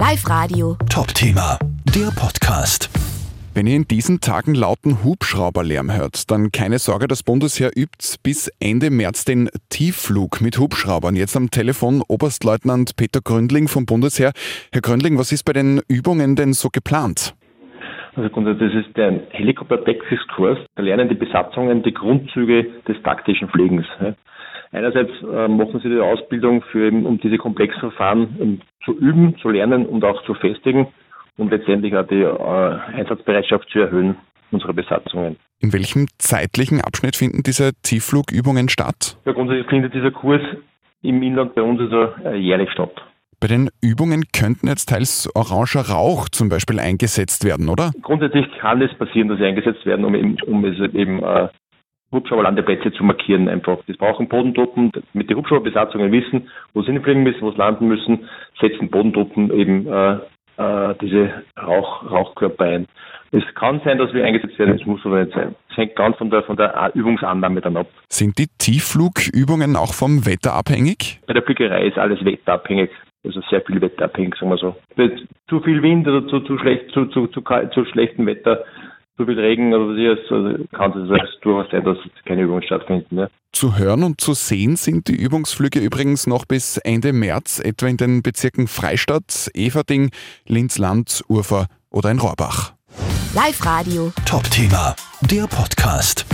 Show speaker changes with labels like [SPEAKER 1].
[SPEAKER 1] Live Radio.
[SPEAKER 2] Top-Thema, der Podcast.
[SPEAKER 3] Wenn ihr in diesen Tagen lauten Hubschrauberlärm hört, dann keine Sorge, das Bundesheer übt bis Ende März den Tiefflug mit Hubschraubern. Jetzt am Telefon Oberstleutnant Peter Gründling vom Bundesheer. Herr Gründling, was ist bei den Übungen denn so geplant?
[SPEAKER 4] Also grundsätzlich, das ist der Helikopter-Taxis-Kurs. Da lernen die Besatzungen die Grundzüge des taktischen Fliegens. Einerseits äh, machen sie die Ausbildung für eben, um diese komplexen Verfahren zu üben, zu lernen und auch zu festigen und letztendlich auch die äh, Einsatzbereitschaft zu erhöhen unserer Besatzungen.
[SPEAKER 3] In welchem zeitlichen Abschnitt finden diese Tiefflugübungen statt?
[SPEAKER 4] Ja, grundsätzlich findet dieser Kurs im Inland bei uns also äh, jährlich statt.
[SPEAKER 3] Bei den Übungen könnten jetzt teils oranger Rauch zum Beispiel eingesetzt werden, oder?
[SPEAKER 4] Grundsätzlich kann es passieren, dass sie eingesetzt werden, um, eben, um es eben äh, Hubschrauberlandeplätze zu markieren einfach. Das brauchen Bodentruppen, mit den Hubschrauberbesatzungen wissen, wo sie hinfliegen müssen, wo sie landen müssen, setzen Bodentruppen eben äh, äh, diese Rauch, Rauchkörper ein. Es kann sein, dass wir eingesetzt werden, es muss aber nicht sein. Es hängt ganz von der, von der Übungsannahme dann ab.
[SPEAKER 3] Sind die Tiefflugübungen auch vom Wetter abhängig?
[SPEAKER 4] Bei der Fliegerei ist alles wetterabhängig. Also sehr viel wetterabhängig, sagen wir so. Zu viel Wind oder zu, zu, schlecht, zu, zu, zu, zu schlechtem Wetter zu viel Regen oder was ist, also kann es also durchaus sein, dass keine Übungen stattfinden. Ja.
[SPEAKER 3] Zu hören und zu sehen sind die Übungsflüge übrigens noch bis Ende März, etwa in den Bezirken Freistadt, Everding, Linz-Land, Urfer oder in Rohrbach.
[SPEAKER 1] Live Radio.
[SPEAKER 2] Top-Thema, der Podcast.